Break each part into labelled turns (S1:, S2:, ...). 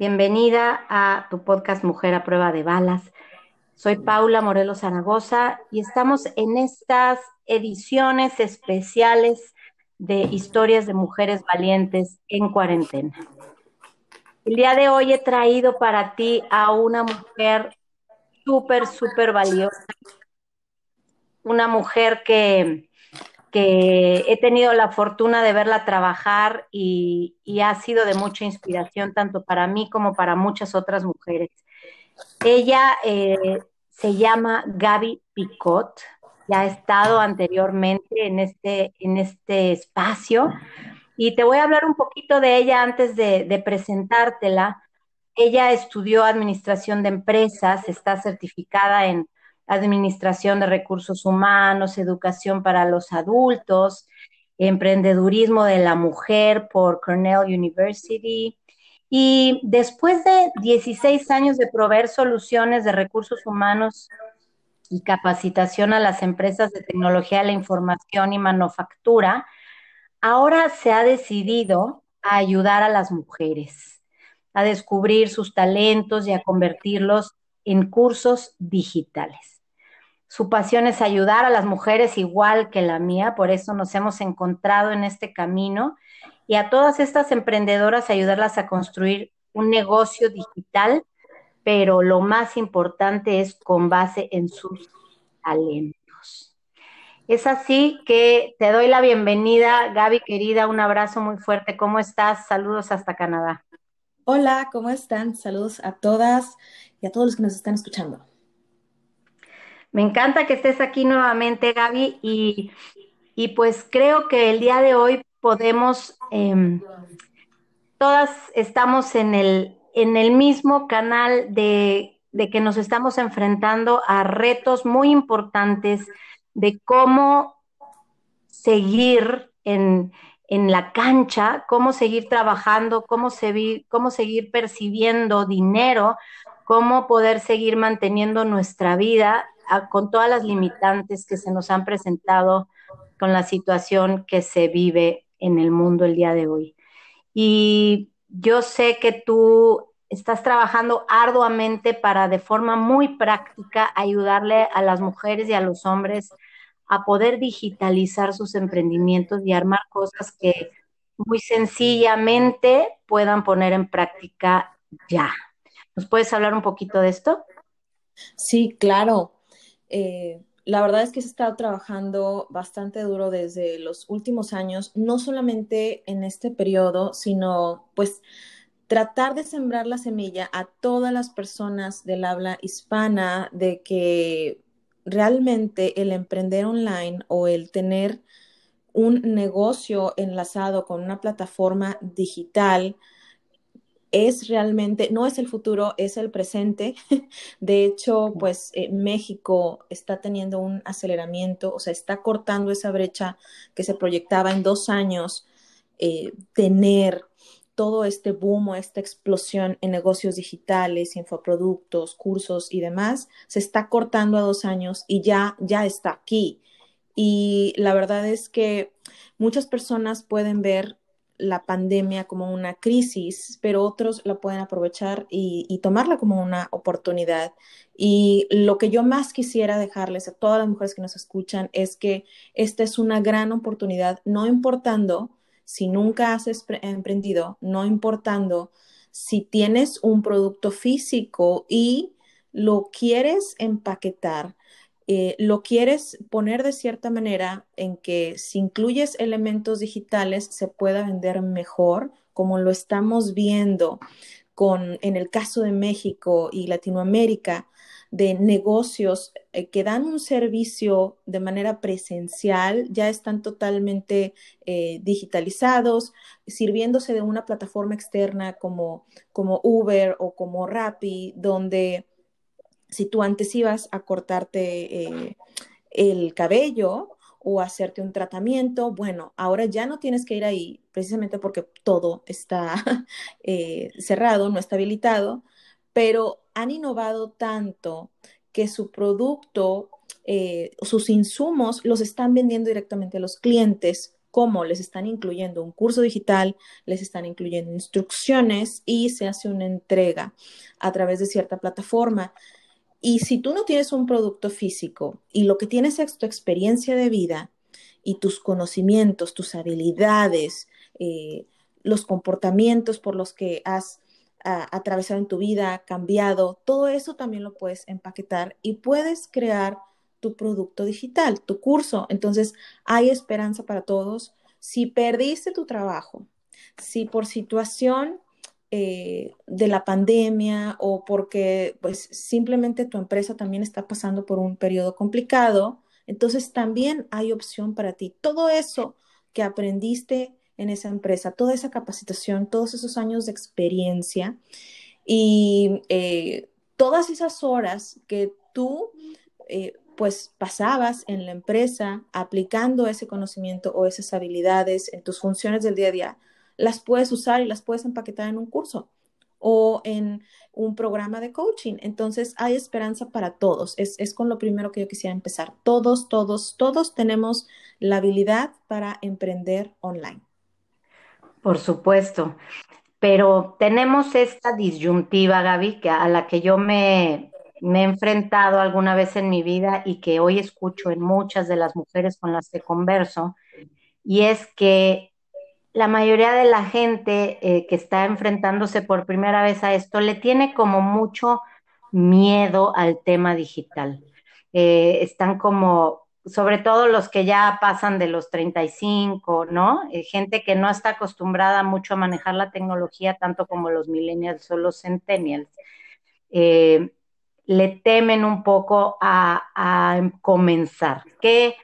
S1: Bienvenida a tu podcast Mujer a prueba de balas. Soy Paula Morelos Zaragoza y estamos en estas ediciones especiales de historias de mujeres valientes en cuarentena. El día de hoy he traído para ti a una mujer súper, súper valiosa, una mujer que que he tenido la fortuna de verla trabajar y, ha sido de mucha inspiración tanto para mí como para muchas otras mujeres. Ella eh, se llama Gaby Picot, ya ha estado anteriormente en este, en este espacio y te voy a hablar un poquito de ella antes de, de presentártela. Ella estudió administración de empresas, está certificada en administración de recursos humanos, educación para los adultos, emprendedurismo de la mujer por Cornell University. Y después de 16 años de proveer soluciones de recursos humanos y capacitación a las empresas de tecnología de la información y manufactura, ahora se ha decidido a ayudar a las mujeres a descubrir sus talentos y a convertirlos en cursos digitales. Su pasión es ayudar a las mujeres igual que la mía, por eso nos hemos encontrado en este camino y a todas estas emprendedoras ayudarlas a construir un negocio digital, pero lo más importante es con base en sus talentos. Es así que te doy la bienvenida, Gaby querida, un abrazo muy fuerte. ¿Cómo estás? Saludos hasta Canadá.
S2: Hola, ¿cómo están? Saludos a todas y a todos los que nos están escuchando.
S1: Me encanta que estés aquí nuevamente, Gaby, y, pues creo que el día de hoy podemos, em, todas estamos en el, en el mismo canal de, de que nos estamos enfrentando a retos muy importantes de cómo seguir en, en la cancha, cómo seguir trabajando, cómo, seguir, cómo seguir percibiendo dinero, cómo poder seguir manteniendo nuestra vida con todas las limitantes que se nos han presentado con la situación que se vive en el mundo el día de hoy. Y yo sé que tú estás trabajando arduamente para de forma muy práctica ayudarle a las mujeres y a los hombres a poder digitalizar sus emprendimientos y armar cosas que muy sencillamente puedan poner en práctica ya. ¿Nos puedes hablar un poquito de esto?
S2: Sí, claro. Eh, la verdad es que se ha estado trabajando bastante duro desde los últimos años, no solamente en este periodo, sino pues tratar de sembrar la semilla a todas las personas del habla hispana de que realmente el emprender online o el tener un negocio enlazado con una plataforma digital es realmente, no es el futuro, es el presente. De hecho, pues eh, México está teniendo un aceleramiento, o sea, está cortando esa brecha que se proyectaba en dos años, eh, tener todo este boom o esta explosión en negocios digitales, infoproductos, cursos y demás, se está cortando a dos años y ya, ya está aquí. Y la verdad es que muchas personas pueden ver la pandemia como una crisis, pero otros la pueden aprovechar y, tomarla como una oportunidad. Y lo que yo más quisiera dejarles a todas las mujeres que nos escuchan es que esta es una gran oportunidad, no importando si nunca has emprendido, no importando si tienes un producto físico y lo quieres empaquetar, eh, lo quieres poner de cierta manera en que si incluyes elementos digitales se pueda vender mejor, como lo estamos viendo con, en el caso de México y Latinoamérica, de negocios eh, que dan un servicio de manera presencial, ya están totalmente eh, digitalizados, sirviéndose de una plataforma externa como, como Uber o como Rappi, donde si tú antes ibas a cortarte eh, el cabello, o hacerte un tratamiento. Bueno, ahora ya no tienes que ir ahí precisamente porque todo está cerrado, no está habilitado, pero han innovado tanto que su producto, eh, sus insumos los están vendiendo directamente a los clientes, como les están incluyendo un curso digital, les están incluyendo instrucciones y se hace una entrega a través de cierta plataforma. Y si tú no tienes un producto físico y lo que tienes es tu experiencia de vida y tus conocimientos, tus habilidades, eh, los comportamientos por los que has atravesado en tu vida, cambiado, todo eso también lo puedes empaquetar y puedes crear tu producto digital, tu curso. Entonces, hay esperanza para todos. Si perdiste tu trabajo, si por situación eh, de la pandemia o porque pues simplemente tu empresa también está pasando por un periodo complicado, entonces también hay opción para ti. Todo eso que aprendiste en esa empresa, toda esa capacitación, todos esos años de experiencia y eh, todas esas horas que tú eh, pues pasabas en la empresa aplicando ese conocimiento o esas habilidades en tus funciones del día a día, las puedes usar y las puedes empaquetar en un curso o en un programa de coaching. Entonces hay esperanza para todos. Es, es, con lo primero que yo quisiera empezar. Todos, todos, todos tenemos la habilidad para emprender online.
S1: Por supuesto, pero tenemos esta disyuntiva, Gaby, que a la que yo me, me he enfrentado alguna vez en mi vida y que hoy escucho en muchas de las mujeres con las que converso, y es que la mayoría de la gente eh, que está enfrentándose por primera vez a esto le tiene como mucho miedo al tema digital. Eh, están como sobre todo los que ya pasan de los 35, ¿no? Eh, gente que no está acostumbrada mucho a manejar la tecnología, tanto como los millennials o los centennials, le temen un poco a, comenzar. ¿Qué,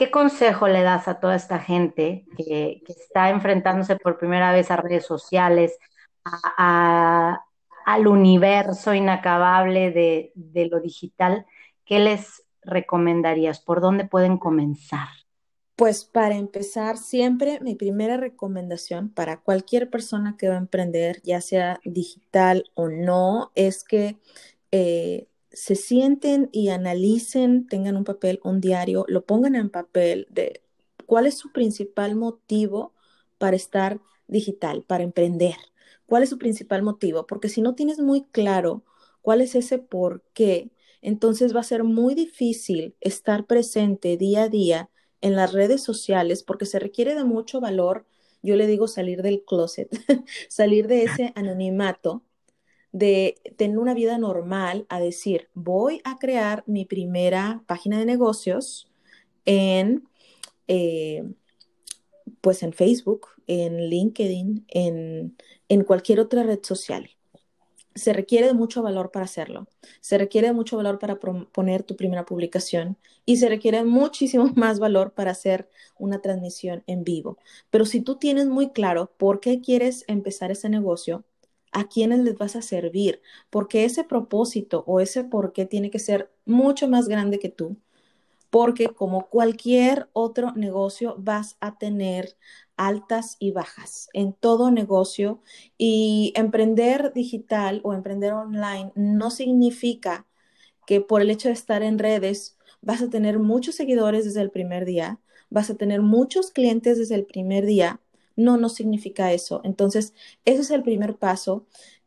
S1: ¿Qué, consejo le das a toda esta gente que, está enfrentándose por primera vez a redes sociales, al universo inacabable de, lo digital? ¿Qué les recomendarías? ¿Por dónde pueden comenzar?
S2: Pues para empezar, siempre mi primera recomendación para cualquier persona que va a emprender, ya sea digital o no, es que eh, se sienten y analicen, tengan un papel, un diario, lo pongan en papel de cuál es su principal motivo para estar digital, para emprender. ¿Cuál es su principal motivo? Porque si no tienes muy claro cuál es ese por qué, entonces va a ser muy difícil estar presente día a día en las redes sociales porque se requiere de mucho valor, yo le digo salir del closet, salir de ese anonimato, de tener una vida normal, a decir, voy a crear mi primera página de negocios en, eh, pues en Facebook, en LinkedIn, en, en cualquier otra red social se requiere de mucho valor para hacerlo. Se requiere de mucho valor para poner tu primera publicación y se requiere muchísimo más valor para hacer una transmisión en vivo. Pero si tú tienes muy claro por qué quieres empezar ese negocio, a quiénes les vas a servir, porque ese propósito o ese por qué tiene que ser mucho más grande que tú, porque como cualquier otro negocio vas a tener altas y bajas en todo negocio y emprender digital o emprender online no significa que por el hecho de estar en redes vas a tener muchos seguidores desde el primer día, vas a tener muchos clientes desde el primer día. No, no significa eso. Entonces, ese es el primer paso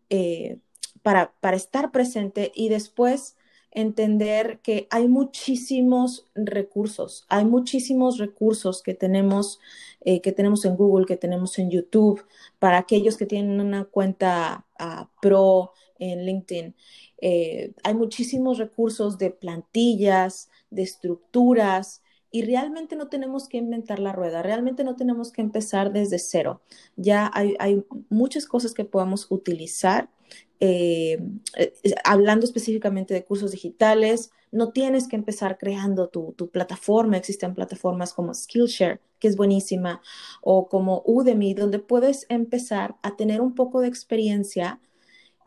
S2: eh, para, para estar presente y después entender que hay muchísimos recursos, hay muchísimos recursos que tenemos, eh, que tenemos en Google, que tenemos en YouTube, para aquellos que tienen una cuenta ah, pro en LinkedIn. Eh, hay muchísimos recursos de plantillas, de estructuras, y realmente no tenemos que inventar la rueda, realmente no tenemos que empezar desde cero. Ya hay, hay muchas cosas que podemos utilizar eh, eh, hablando específicamente de cursos digitales, no tienes que empezar creando tu, tu, plataforma. Existen plataformas como Skillshare, que es buenísima, o como Udemy, donde puedes empezar a tener un poco de experiencia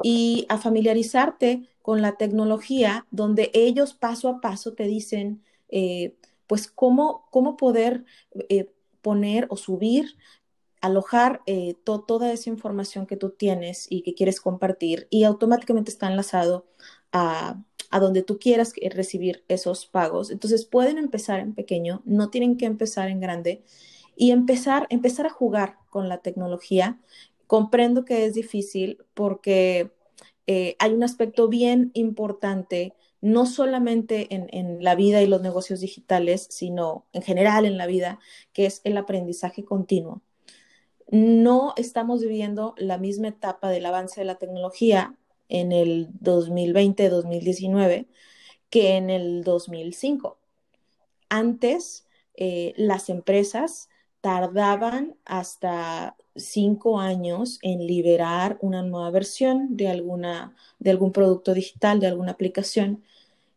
S2: y a familiarizarte con la tecnología, donde ellos paso a paso te dicen, eh, pues, cómo, cómo poder poner o subir alojar eh, toda esa información que tú tienes y que quieres compartir y automáticamente está enlazado a, donde tú quieras recibir esos pagos. Entonces pueden empezar en pequeño, no tienen que empezar en grande y empezar, empezar a jugar con la tecnología. Comprendo que es difícil porque eh, hay un aspecto bien importante no solamente en, la vida y los negocios digitales, sino en general en la vida, que es el aprendizaje continuo no estamos viviendo la misma etapa del avance de la tecnología en el 2020-2019 que en el 2005. Antes, eh, las empresas tardaban hasta cinco años en liberar una nueva versión de, alguna, de algún producto digital, de alguna aplicación.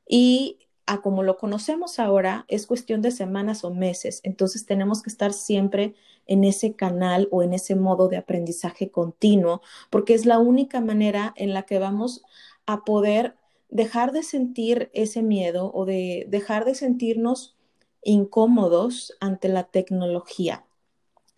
S2: Y a como lo conocemos ahora, es cuestión de semanas o meses. Entonces tenemos que estar siempre en ese canal o en ese modo de aprendizaje continuo, porque es la única manera en la que vamos a poder dejar de sentir ese miedo o de dejar de sentirnos incómodos ante la tecnología.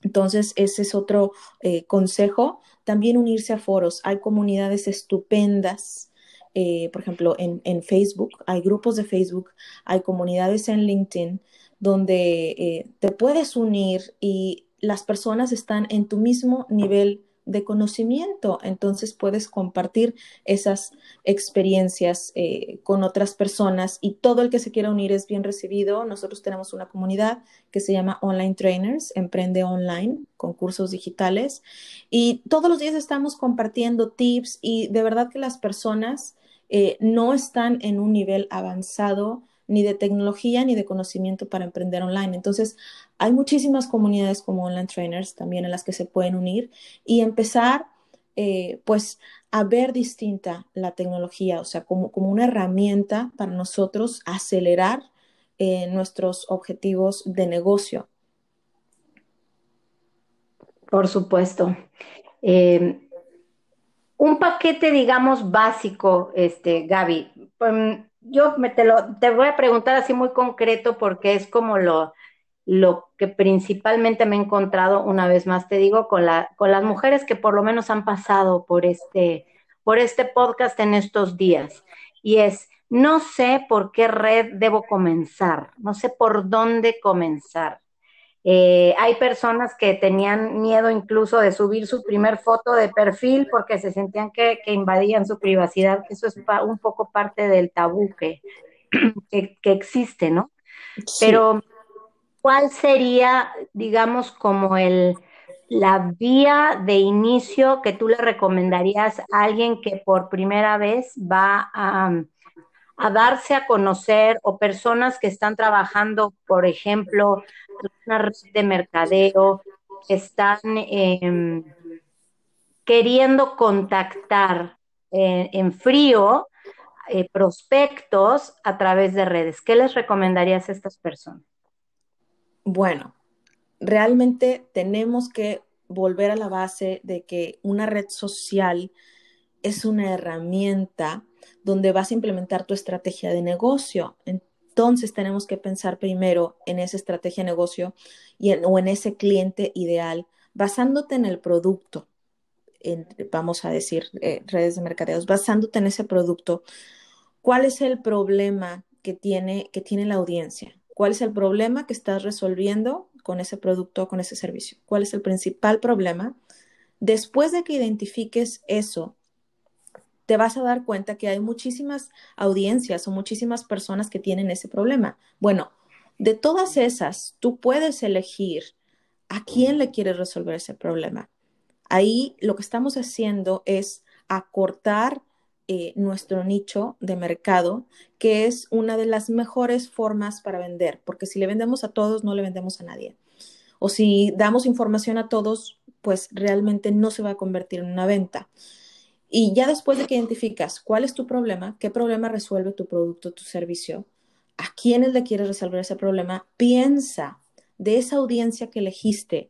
S2: Entonces, ese es otro eh, consejo. También unirse a foros. Hay comunidades estupendas. Eh, por ejemplo, en, en, Facebook, hay grupos de Facebook, hay comunidades en LinkedIn donde eh, te puedes unir y las personas están en tu mismo nivel de conocimiento, entonces puedes compartir esas experiencias eh, con otras personas y todo el que se quiera unir es bien recibido. Nosotros tenemos una comunidad que se llama Online Trainers, Emprende Online, con cursos digitales y todos los días estamos compartiendo tips y de verdad que las personas eh, no están en un nivel avanzado ni de tecnología ni de conocimiento para emprender online. Entonces, hay muchísimas comunidades como online trainers también en las que se pueden unir y empezar, eh, pues, a ver distinta la tecnología, o sea, como, como una herramienta para nosotros acelerar eh, nuestros objetivos de negocio.
S1: Por supuesto. Eh, un paquete, digamos, básico, este, Gaby. Pues, yo me te, lo, te voy a preguntar así muy concreto porque es como lo, lo que principalmente me he encontrado una vez más, te digo, con, la, con las mujeres que por lo menos han pasado por este, por este podcast en estos días. Y es, no sé por qué red debo comenzar, no sé por dónde comenzar. Eh, hay personas que tenían miedo incluso de subir su primer foto de perfil porque se sentían que, invadían su privacidad, que eso es un poco parte del tabú que, que, existe, ¿no? Pero, ¿cuál sería, digamos, como el, la vía de inicio que tú le recomendarías a alguien que por primera vez va a, a darse a conocer o personas que están trabajando, por ejemplo, una red de mercadeo, están em, queriendo contactar eh, en frío eh, prospectos a través de redes. ¿Qué les recomendarías a estas personas?
S2: Bueno, realmente tenemos que volver a la base de que una red social es una herramienta donde vas a implementar tu estrategia de negocio. Entonces tenemos que pensar primero en esa estrategia de negocio y o en ese cliente ideal, basándote en el producto, vamos a decir, eh, redes de mercadeos, basándote en ese producto. ¿Cuál es el problema que tiene, que tiene la audiencia? ¿Cuál es el problema que estás resolviendo con ese producto o con ese servicio? ¿Cuál es el principal problema? Después de que identifiques eso te vas a dar cuenta que hay muchísimas audiencias o muchísimas personas que tienen ese problema. Bueno, de todas esas, tú puedes elegir a quién le quieres resolver ese problema. Ahí lo que estamos haciendo es acortar eh, nuestro nicho de mercado, que es una de las mejores formas para vender, porque si le vendemos a todos, no le vendemos a nadie. O si damos información a todos, pues realmente no se va a convertir en una venta. Y ya después de que identificas cuál es tu problema, qué problema resuelve tu producto, tu servicio, a quiénes le quieres resolver ese problema, piensa de esa audiencia que elegiste,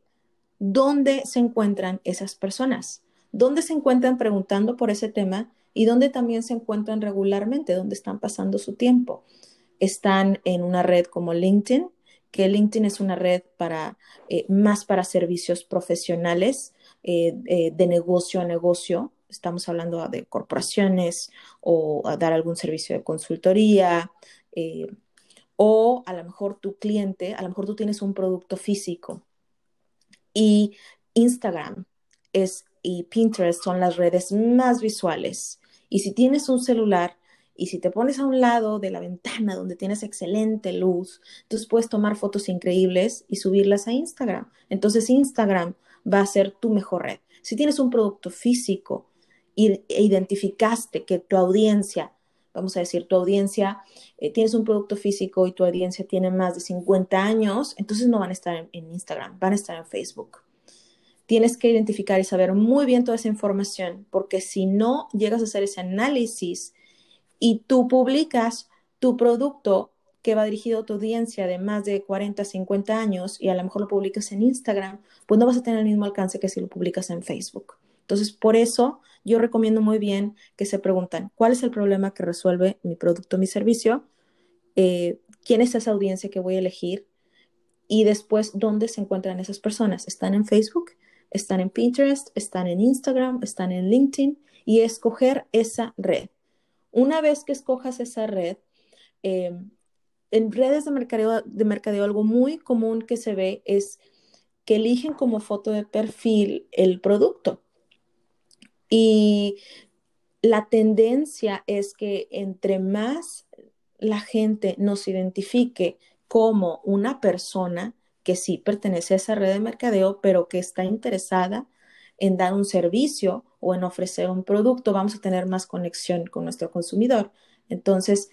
S2: dónde se encuentran esas personas, dónde se encuentran preguntando por ese tema y dónde también se encuentran regularmente, dónde están pasando su tiempo. Están en una red como LinkedIn, que LinkedIn es una red para eh, más para servicios profesionales eh, eh, de negocio a negocio. Estamos hablando de corporaciones o dar algún servicio de consultoría. o a lo mejor tu cliente, a lo mejor tú tienes un producto físico y Instagram es, y Pinterest son las redes más visuales. Y si tienes un celular, y si te pones a un lado de la ventana donde tienes excelente luz, entonces puedes tomar fotos increíbles y subirlas a Instagram. Entonces Instagram va a ser tu mejor red. Si tienes un producto físico identificaste que tu audiencia, vamos a decir, tu audiencia, eh, tienes un producto físico y tu audiencia tiene más de 50 años, entonces no van a estar en Instagram, van a estar en Facebook tienes que identificar y saber muy bien toda esa información, porque si no llegas a hacer ese análisis y tú publicas tu producto que va dirigido a tu audiencia de más de 40, 50 años y a lo mejor lo publicas en Instagram, pues no vas a tener el mismo alcance que si lo publicas en Facebook. Entonces, por eso yo recomiendo muy bien que se preguntan, ¿cuál es el problema que resuelve mi producto, mi servicio? Eh, ¿Quién es esa audiencia que voy a elegir? Y después, ¿dónde se encuentran esas personas? ¿Están en Facebook? ¿Están en Pinterest? ¿Están en Instagram? ¿Están en LinkedIn? Y escoger esa red. Una vez que escojas esa red, em, en redes de mercadeo, de mercadeo algo muy común que se ve es que eligen como foto de perfil el producto. Y la tendencia es que entre más la gente nos identifique como una persona que sí pertenece a esa red de mercadeo, pero que está interesada en dar un servicio o en ofrecer un producto, vamos a tener más conexión con nuestro consumidor. Entonces,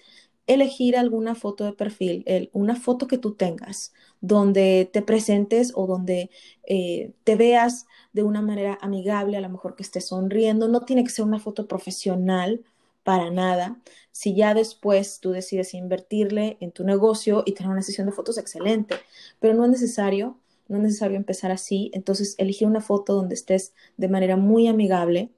S2: elegir alguna foto de perfil, una foto que tú tengas, donde te presentes o donde eh, te veas de una manera amigable, a lo mejor que estés sonriendo. No tiene que ser una foto profesional para nada. Si ya después tú decides invertirle en tu negocio y tener una sesión de fotos, excelente, pero no es necesario no es necesario empezar así, entonces elige una foto donde estés de manera muy amigable.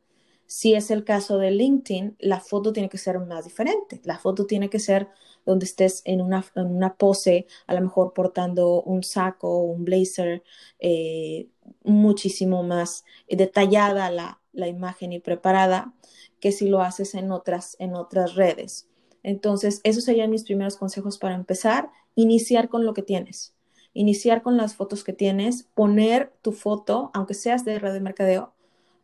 S2: Si es el caso de LinkedIn, la foto tiene que ser más diferente. La foto tiene que ser donde estés en una, una pose, a lo mejor portando un saco, un blazer, eh, muchísimo más detallada la, la, imagen y preparada que si lo haces en otras, en otras redes. Entonces, esos serían mis primeros consejos para empezar. Iniciar con lo que tienes iniciar con las fotos que tienes, poner tu foto, aunque seas de red de mercadeo,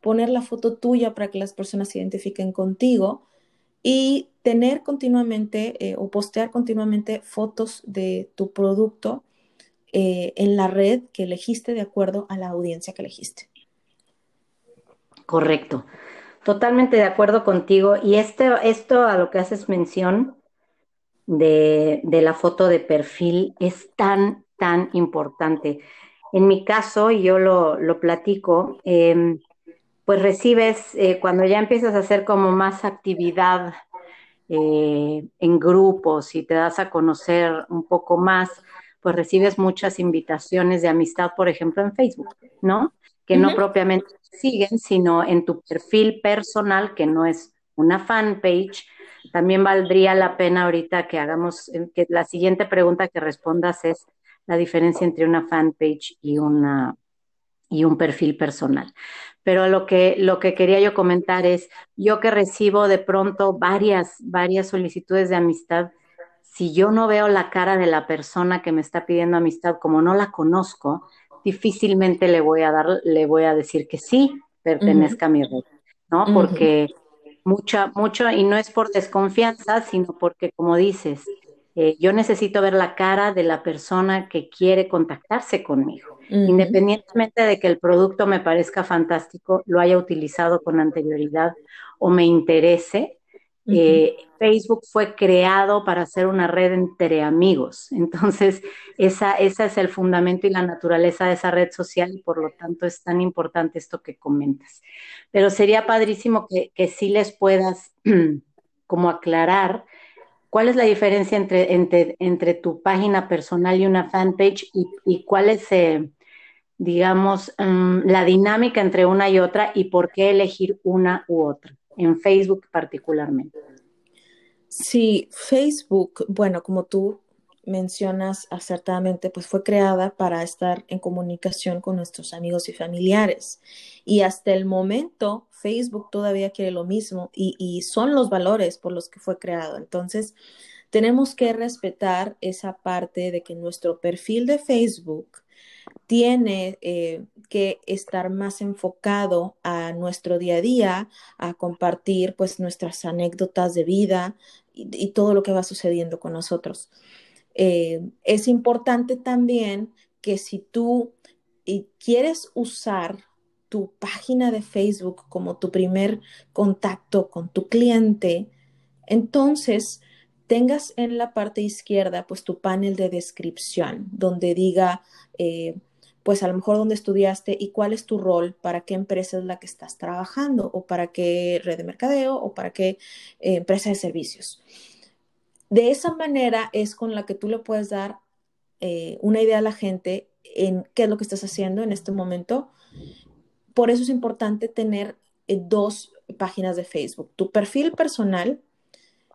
S2: poner la foto tuya para que las personas se identifiquen contigo y tener continuamente eh, o postear continuamente fotos de tu producto eh, en la red que elegiste de acuerdo a la audiencia que elegiste.
S1: Correcto. Totalmente de acuerdo contigo. Y este, esto a lo que haces mención de, de la foto de perfil es tan tan importante. En mi caso, y yo lo, lo platico, em, pues recibes, eh, cuando ya empiezas a hacer como más actividad eh, en grupos y te das a conocer un poco más, pues recibes muchas invitaciones de amistad, por ejemplo, en Facebook, ¿no? Que no propiamente siguen, sino en tu perfil personal, que no es una fanpage. También valdría la pena ahorita que hagamos, eh, que la siguiente pregunta que respondas es, la diferencia entre una fanpage y, una, y un perfil personal. Pero lo que, lo que quería yo comentar es, yo que recibo de pronto varias, varias solicitudes de amistad, si yo no veo la cara de la persona que me está pidiendo amistad, como no la conozco, difícilmente le voy a dar, le voy a decir que sí pertenezca a mi red, ¿no? Porque mucha, mucho, y no es por desconfianza, sino porque, como dices, eh, yo necesito ver la cara de la persona que quiere contactarse conmigo. Independientemente de que el producto me parezca fantástico, lo haya utilizado con anterioridad o me interese, eh, Facebook fue creado para ser una red entre amigos. Entonces, esa, ese es el fundamento y la naturaleza de esa red social y por lo tanto es tan importante esto que comentas. Pero sería padrísimo que, que sí les puedas como aclarar cuál es la diferencia entre, entre, entre tu página personal y una fanpage y, y cuál es, eh, digamos, um, la dinámica entre una y otra y por qué elegir una u otra en Facebook particularmente.
S2: Sí, Facebook, bueno, como tú mencionas acertadamente, pues fue creada para estar en comunicación con nuestros amigos y familiares. Y hasta el momento, Facebook todavía quiere lo mismo y, y son los valores por los que fue creado. Entonces, tenemos que respetar esa parte de que nuestro perfil de Facebook tiene eh, que estar más enfocado a nuestro día a día, a compartir pues nuestras anécdotas de vida y, todo lo que va sucediendo con nosotros. Eh, es importante también que si tú quieres usar tu página de Facebook como tu primer contacto con tu cliente, entonces tengas en la parte izquierda pues tu panel de descripción donde diga eh, pues a lo mejor dónde estudiaste y cuál es tu rol, para qué empresa es la que estás trabajando o para qué red de mercadeo o para qué eh, empresa de servicios. De esa manera es con la que tú le puedes dar eh, una idea a la gente en qué es lo que estás haciendo en este momento. Por eso es importante tener eh, dos páginas de Facebook. Tu perfil personal,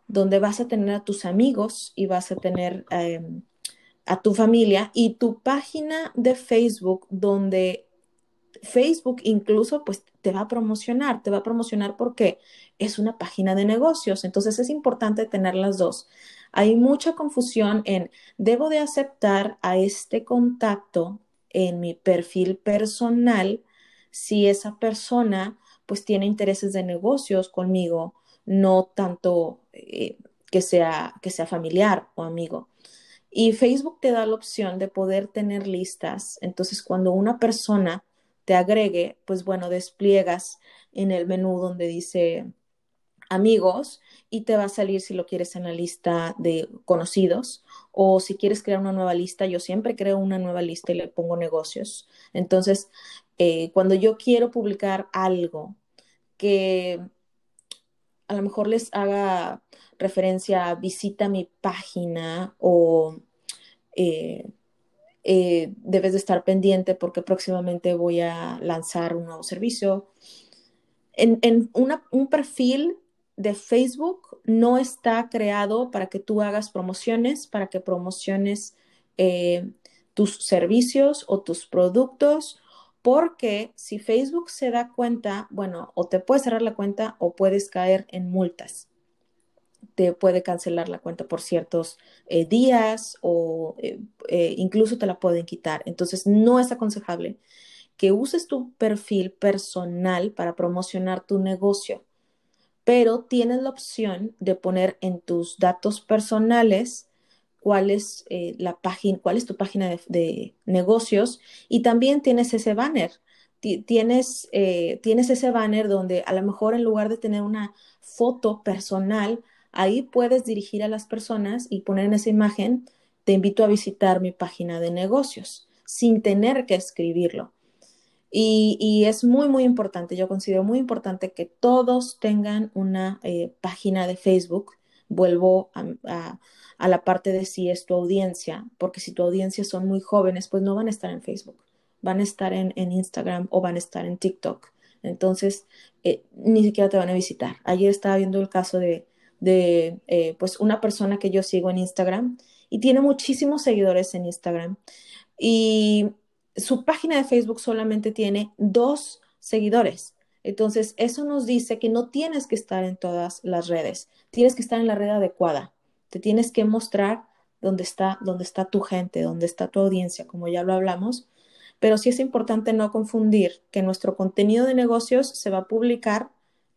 S2: donde vas a tener a tus amigos y vas a tener em, a tu familia y tu página de Facebook donde Facebook incluso pues te va a promocionar, te va a promocionar porque es una página de negocios, entonces es importante tener las dos. Hay mucha confusión en debo de aceptar a este contacto en mi perfil personal si esa persona pues tiene intereses de negocios conmigo, no tanto eh, que, sea, que sea familiar o amigo. Y Facebook te da la opción de poder tener listas. Entonces, cuando una persona te agregue, pues bueno, despliegas en el menú donde dice amigos y te va a salir si lo quieres en la lista de conocidos o si quieres crear una nueva lista, yo siempre creo una nueva lista y le pongo negocios. Entonces, eh, cuando yo quiero publicar algo que a lo mejor les haga referencia a visita mi página o eh, eh, debes de estar pendiente porque próximamente voy a lanzar un nuevo servicio. En, un perfil de Facebook no está creado para que tú hagas promociones, para que promociones eh, tus servicios o tus productos, porque si Facebook se da cuenta, bueno, o te puede cerrar la cuenta o puedes caer en multas te puede cancelar la cuenta por ciertos eh, días o eh, eh, incluso te la pueden quitar. Entonces, no es aconsejable que uses tu perfil personal para promocionar tu negocio, pero tienes la opción de poner en tus datos personales cuál es la página, cuál es tu página de, negocios y también tienes ese banner. Tienes, tienes ese banner donde a lo mejor en lugar de tener una foto personal, Ahí puedes dirigir a las personas y poner en esa imagen, te invito a visitar mi página de negocios, sin tener que escribirlo. Y, es muy, muy importante, yo considero muy importante que todos tengan una eh, página de Facebook. Vuelvo a, la parte de si es tu audiencia, porque si tu audiencia son muy jóvenes, pues no van a estar en Facebook, van a estar en, Instagram o van a estar en TikTok. Entonces, eh, ni siquiera te van a visitar. Ayer estaba viendo el caso de, de eh, pues una persona que yo sigo en Instagram y tiene muchísimos seguidores en Instagram. Y su página de Facebook solamente tiene dos seguidores. Entonces, eso nos dice que no tienes que estar en todas las redes, tienes que estar en la red adecuada, te tienes que mostrar dónde está, dónde está tu gente, dónde está tu audiencia, como ya lo hablamos, pero sí es importante no confundir que nuestro contenido de negocios se va a publicar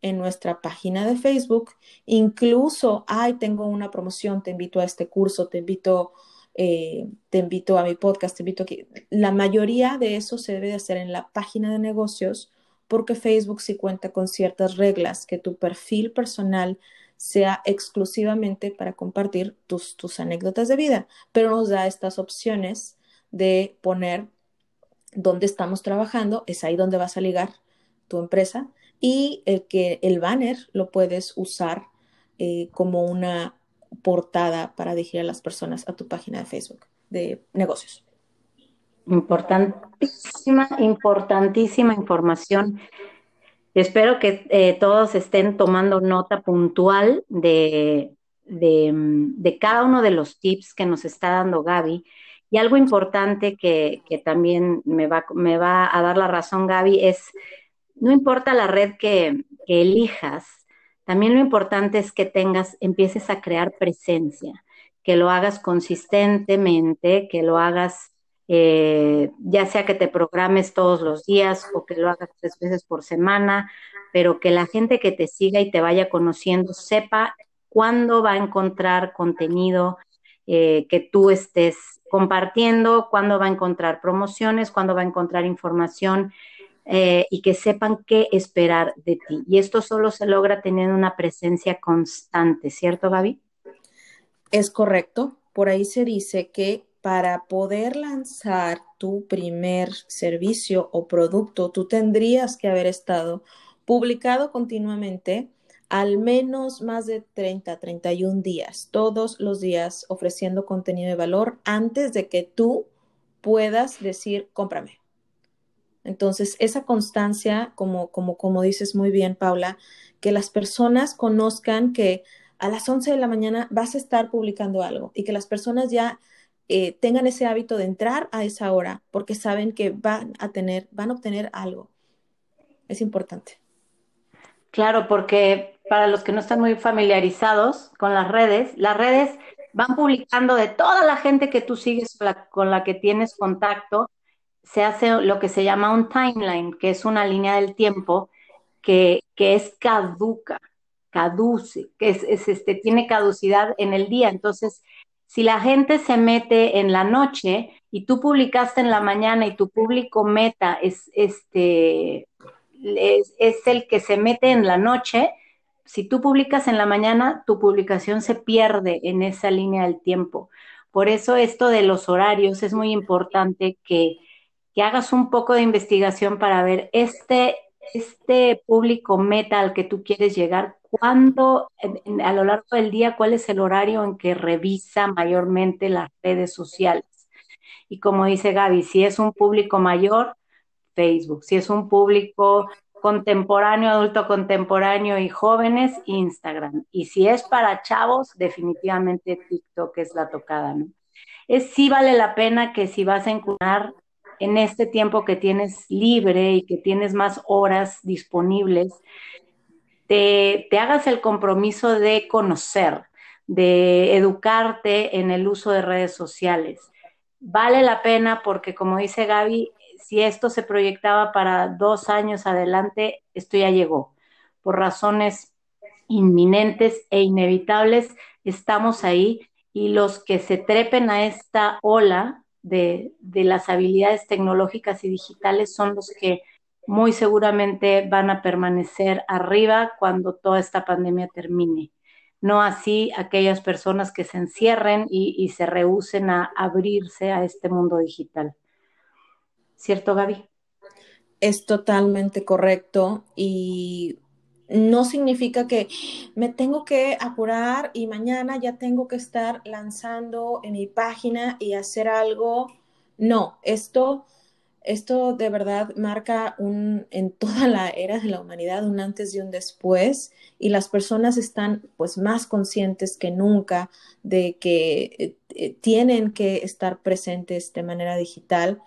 S2: en nuestra página de Facebook. Incluso, ay, tengo una promoción, te invito a este curso, te invito, eh, te invito a mi podcast, te invito a que... La mayoría de eso se debe de hacer en la página de negocios porque Facebook sí cuenta con ciertas reglas que tu perfil personal sea exclusivamente para compartir tus, tus anécdotas de vida, pero nos da estas opciones de poner dónde estamos trabajando, es ahí donde vas a ligar tu empresa y el que el banner lo puedes usar eh, como una portada para dirigir a las personas a tu página de Facebook de negocios.
S1: Importantísima, importantísima información. Espero que eh, todos estén tomando nota puntual de, de, cada uno de los tips que nos está dando Gaby. Y algo importante que, que también me va, me va, a dar la razón Gaby es, no importa la red que, elijas, también lo importante es que tengas, empieces a crear presencia, que lo hagas consistentemente, que lo hagas eh, ya sea que te programes todos los días o que lo hagas tres veces por semana, pero que la gente que te siga y te vaya conociendo sepa cuándo va a encontrar contenido eh, que tú estés compartiendo, cuándo va a encontrar promociones, cuándo va a encontrar información eh, y que sepan qué esperar de ti. Y esto solo se logra teniendo una presencia constante, ¿cierto, Gaby?
S2: Es correcto. Por ahí se dice que para poder lanzar tu primer servicio o producto, tú tendrías que haber estado publicado continuamente al menos más de 30, 31 días, todos los días ofreciendo contenido de valor antes de que tú puedas decir, cómprame. Entonces, esa constancia, como, como, como dices muy bien, Paula, que las personas conozcan que a las 11 de la mañana vas a estar publicando algo y que las personas ya eh, tengan ese hábito de entrar a esa hora porque saben que van a tener, van a obtener algo. Es importante.
S1: Claro, porque para los que no están muy familiarizados con las redes, las redes van publicando de toda la gente que tú sigues con la, que tienes contacto, se hace lo que se llama un timeline, que es una línea del tiempo que, que es caduca, caduce, que es, es, este, tiene caducidad en el día. Entonces, si la gente se mete en la noche y tú publicaste en la mañana y tu público meta es este es, el que se mete en la noche, si tú publicas en la mañana, tu publicación se pierde en esa línea del tiempo. Por eso esto de los horarios es muy importante que, que hagas un poco de investigación para ver este, este público meta al que tú quieres llegar, ¿Cuándo, a lo largo del día, cuál es el horario en que revisa mayormente las redes sociales? Y como dice Gaby, si es un público mayor, Facebook. Si es un público contemporáneo, adulto contemporáneo y jóvenes, Instagram. Y si es para chavos, definitivamente TikTok es la tocada, ¿no? Es sí vale la pena que si vas a encunar en este tiempo que tienes libre y que tienes más horas disponibles, te, hagas el compromiso de conocer, de educarte en el uso de redes sociales. Vale la pena porque, como dice Gaby, si esto se proyectaba para dos años adelante, esto ya llegó. Por razones inminentes e inevitables, estamos ahí y los que se trepen a esta ola de, de las habilidades tecnológicas y digitales son los que muy seguramente van a permanecer arriba cuando toda esta pandemia termine. No así aquellas personas que se encierren y, se rehúsen a abrirse a este mundo digital. ¿Cierto, Gaby?
S2: Es totalmente correcto y no significa que me tengo que apurar y mañana ya tengo que estar lanzando en mi página y hacer algo. No, esto esto de verdad marca un, en toda la era de la humanidad un antes y un después y las personas están pues más conscientes que nunca de que eh, eh, tienen que estar presentes de manera digital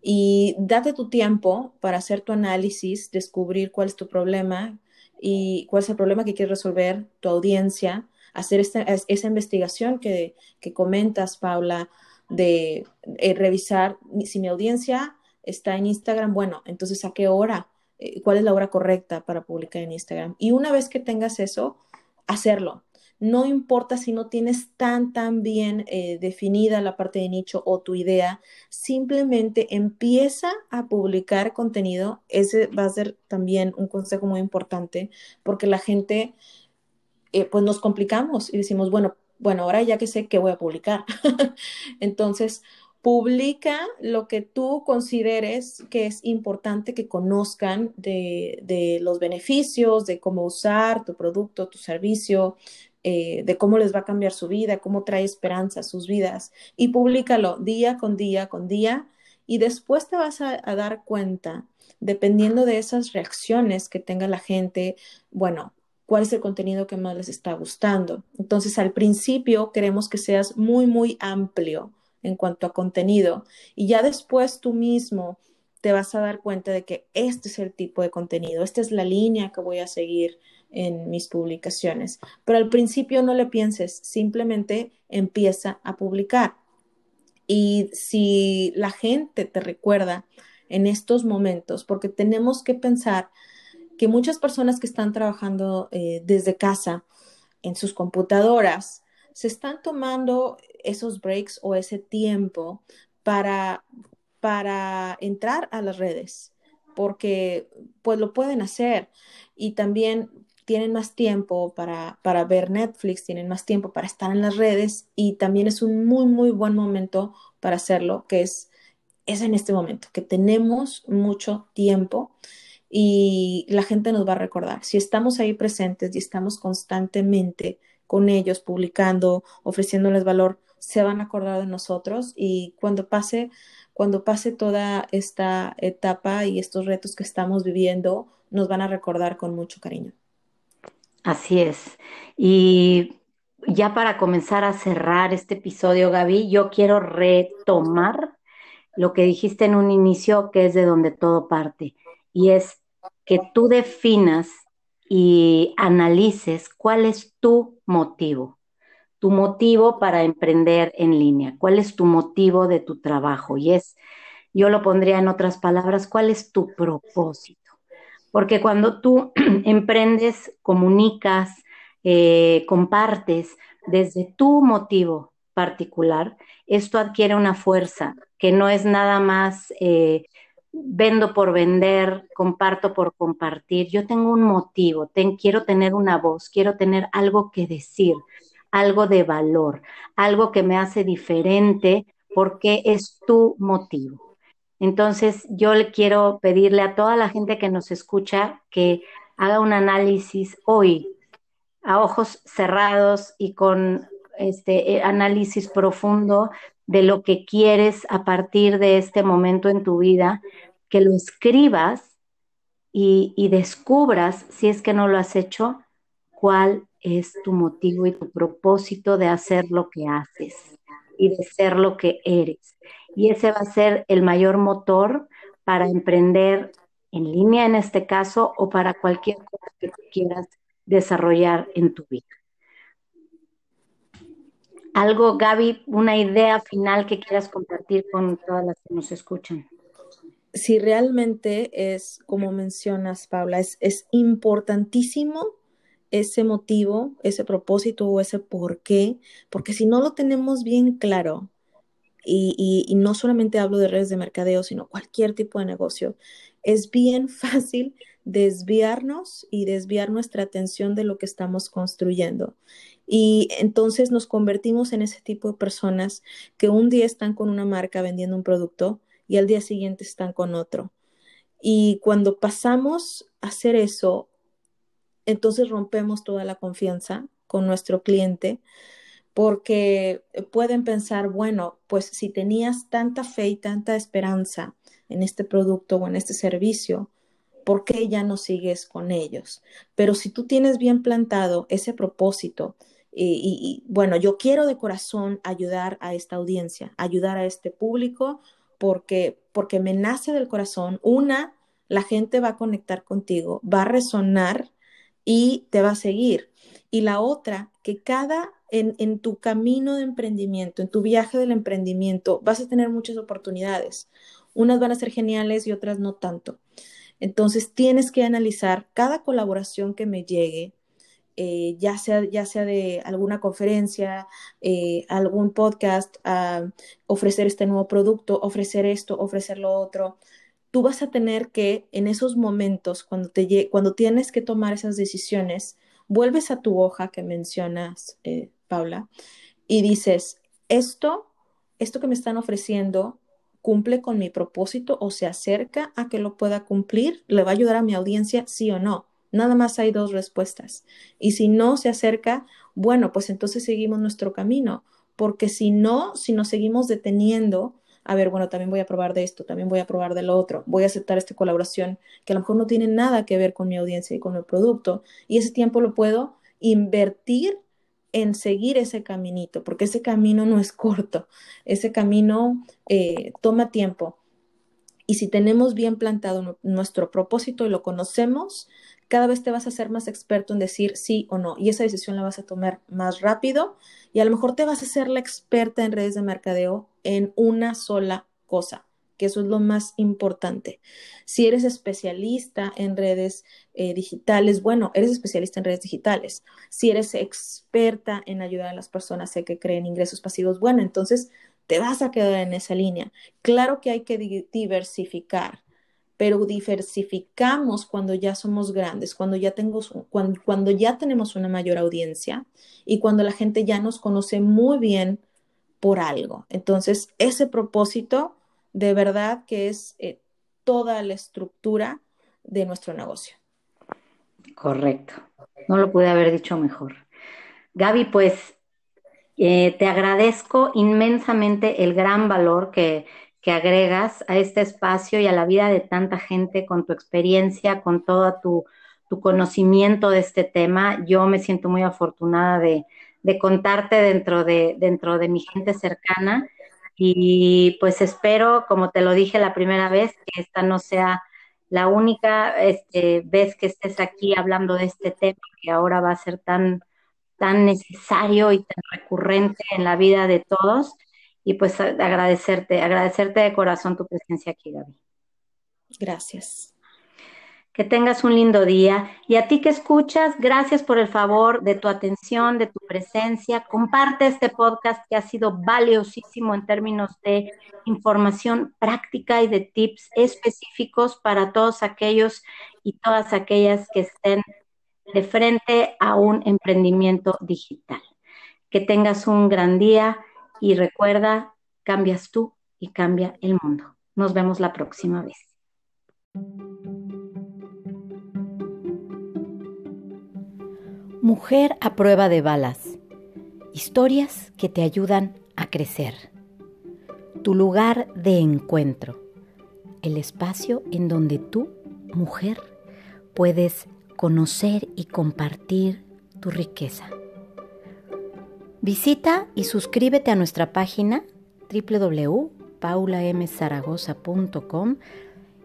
S2: y date tu tiempo para hacer tu análisis, descubrir cuál es tu problema y cuál es el problema que quieres resolver tu audiencia, hacer esa investigación que, que comentas, Paula, de eh, revisar si mi audiencia está en Instagram, bueno, entonces a qué hora, eh, cuál es la hora correcta para publicar en Instagram. Y una vez que tengas eso, hacerlo. No importa si no tienes tan, tan bien eh, definida la parte de nicho o tu idea, simplemente empieza a publicar contenido. Ese va a ser también un consejo muy importante porque la gente eh, pues nos complicamos y decimos, bueno, bueno, ahora ya que sé qué voy a publicar. Entonces, publica lo que tú consideres que es importante que conozcan de, de los beneficios, de cómo usar tu producto, tu servicio, eh, de cómo les va a cambiar su vida, cómo trae esperanza a sus vidas. Y públicalo día con día con día y después te vas a, a dar cuenta, dependiendo de esas reacciones que tenga la gente, bueno, cuál es el contenido que más les está gustando. Entonces, al principio queremos que seas muy, muy amplio en cuanto a contenido y ya después tú mismo te vas a dar cuenta de que este es el tipo de contenido, esta es la línea que voy a seguir en mis publicaciones. Pero al principio no le pienses, simplemente empieza a publicar. Y si la gente te recuerda en estos momentos, porque tenemos que pensar que muchas personas que están trabajando eh, desde casa en sus computadoras se están tomando esos breaks o ese tiempo para, para entrar a las redes, porque pues lo pueden hacer y también tienen más tiempo para, para ver Netflix, tienen más tiempo para estar en las redes y también es un muy, muy buen momento para hacerlo, que es, es en este momento, que tenemos mucho tiempo y la gente nos va a recordar. Si estamos ahí presentes y estamos constantemente con ellos, publicando, ofreciéndoles valor, se van a acordar de nosotros y cuando pase, cuando pase toda esta etapa y estos retos que estamos viviendo, nos van a recordar con mucho cariño.
S1: Así es. Y ya para comenzar a cerrar este episodio, Gaby, yo quiero retomar lo que dijiste en un inicio, que es de donde todo parte, y es que tú definas y analices cuál es tu motivo, tu motivo para emprender en línea, cuál es tu motivo de tu trabajo. Y es, yo lo pondría en otras palabras, cuál es tu propósito. Porque cuando tú emprendes, comunicas, eh, compartes desde tu motivo particular, esto adquiere una fuerza que no es nada más eh, vendo por vender, comparto por compartir. Yo tengo un motivo, quiero tener una voz, quiero tener algo que decir, algo de valor, algo que me hace diferente porque es tu motivo. Entonces, yo le quiero pedirle a toda la gente que nos escucha que haga un análisis hoy, a ojos cerrados y con este eh, análisis profundo de lo que quieres a partir de este momento en tu vida, que lo escribas y, y descubras, si es que no lo has hecho, cuál es tu motivo y tu propósito de hacer lo que haces y de ser lo que eres y ese va a ser el mayor motor para emprender en línea en este caso o para cualquier cosa que quieras desarrollar en tu vida. Algo, Gaby, una idea final que quieras compartir con todas las que nos escuchan.
S2: Si realmente es, como mencionas, Paula, es, es importantísimo ese motivo, ese propósito o ese por qué, porque si no lo tenemos bien claro, y, no solamente hablo de redes de mercadeo, sino cualquier tipo de negocio, es bien fácil desviarnos y desviar nuestra atención de lo que estamos construyendo. Y entonces nos convertimos en ese tipo de personas que un día están con una marca vendiendo un producto y al día siguiente están con otro. Y cuando pasamos a hacer eso, entonces rompemos toda la confianza con nuestro cliente porque pueden pensar, bueno, pues si tenías tanta fe y tanta esperanza en este producto o en este servicio, ¿por qué ya no sigues con ellos? Pero si tú tienes bien plantado ese propósito, y, bueno, yo quiero de corazón ayudar a esta audiencia, ayudar a este público, porque, porque me nace del corazón. Una, la gente va a conectar contigo, va a resonar y te va a seguir. Y la otra, que cada en, tu camino de emprendimiento, en tu viaje del emprendimiento, vas a tener muchas oportunidades. Unas van a ser geniales y otras no tanto. Entonces tienes que analizar cada colaboración que me llegue, eh, ya, sea, ya sea de alguna conferencia, eh, algún podcast, ofrecer este nuevo producto, ofrecer esto, ofrecer lo otro. Tú vas a tener que en esos momentos, cuando, te, cuando tienes que tomar esas decisiones, vuelves a tu hoja que mencionas, eh, Paula, y dices, esto, esto que me están ofreciendo cumple con mi propósito o se acerca a que lo pueda cumplir, le va a ayudar a mi audiencia, sí o no. Nada más hay dos respuestas. Y si no se acerca, bueno, pues entonces seguimos nuestro camino, porque si no, si nos seguimos deteniendo, a ver, bueno, también voy a probar de esto, también voy a probar de lo otro, voy a aceptar esta colaboración que a lo mejor no tiene nada que ver con mi audiencia y con el producto, y ese tiempo lo puedo invertir en seguir ese caminito, porque ese camino no es corto, ese camino eh, toma tiempo. Y si tenemos bien plantado nuestro propósito y lo conocemos, cada vez te vas a ser más experto en decir sí o no. Y esa decisión la vas a tomar más rápido y a lo mejor te vas a ser la experta en redes de mercadeo en una sola cosa que eso es lo más importante. Si eres especialista en redes eh, digitales, bueno, eres especialista en redes digitales. Si eres experta en ayudar a las personas a que creen ingresos pasivos, bueno, entonces te vas a quedar en esa línea. Claro que hay que diversificar, pero diversificamos cuando ya somos grandes, cuando ya, tengo, cuando, ya tenemos una mayor audiencia y cuando la gente ya nos conoce muy bien por algo. Entonces, ese propósito de verdad que es eh, toda la estructura de nuestro negocio.
S1: Correcto. No lo pude haber dicho mejor. Gaby, pues eh, te agradezco inmensamente el gran valor que, que, agregas a este espacio y a la vida de tanta gente con tu experiencia, con todo tu, tu conocimiento de este tema. Yo me siento muy afortunada de, de contarte dentro de, dentro de mi gente cercana y pues espero, como te lo dije la primera vez, que esta no sea la única este, vez que estés aquí hablando de este tema que ahora va a ser tan, tan necesario y tan recurrente en la vida de todos. Y pues agradecerte, agradecerte de corazón tu presencia aquí, Gaby.
S2: Gracias.
S1: Que tengas un lindo día. Y a ti que escuchas, gracias por el favor de tu atención, de tu presencia. Comparte este podcast que ha sido valiosísimo en términos de información práctica y de tips específicos para todos aquellos y todas aquellas que estén de frente a un emprendimiento digital. Que tengas un gran día y recuerda, cambias tú y cambia el mundo. Nos vemos la próxima vez. Mujer a prueba de balas. Historias que te ayudan a crecer. Tu lugar de encuentro. El espacio en donde tú, mujer, puedes conocer y compartir tu riqueza. Visita y suscríbete a nuestra página www.paulamzaragoza.com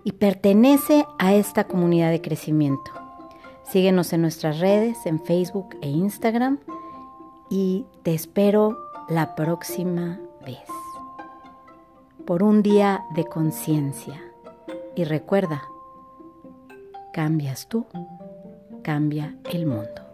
S1: y pertenece a esta comunidad de crecimiento. Síguenos en nuestras redes, en Facebook e Instagram y te espero la próxima vez. Por un día de conciencia. Y recuerda, cambias tú, cambia el mundo.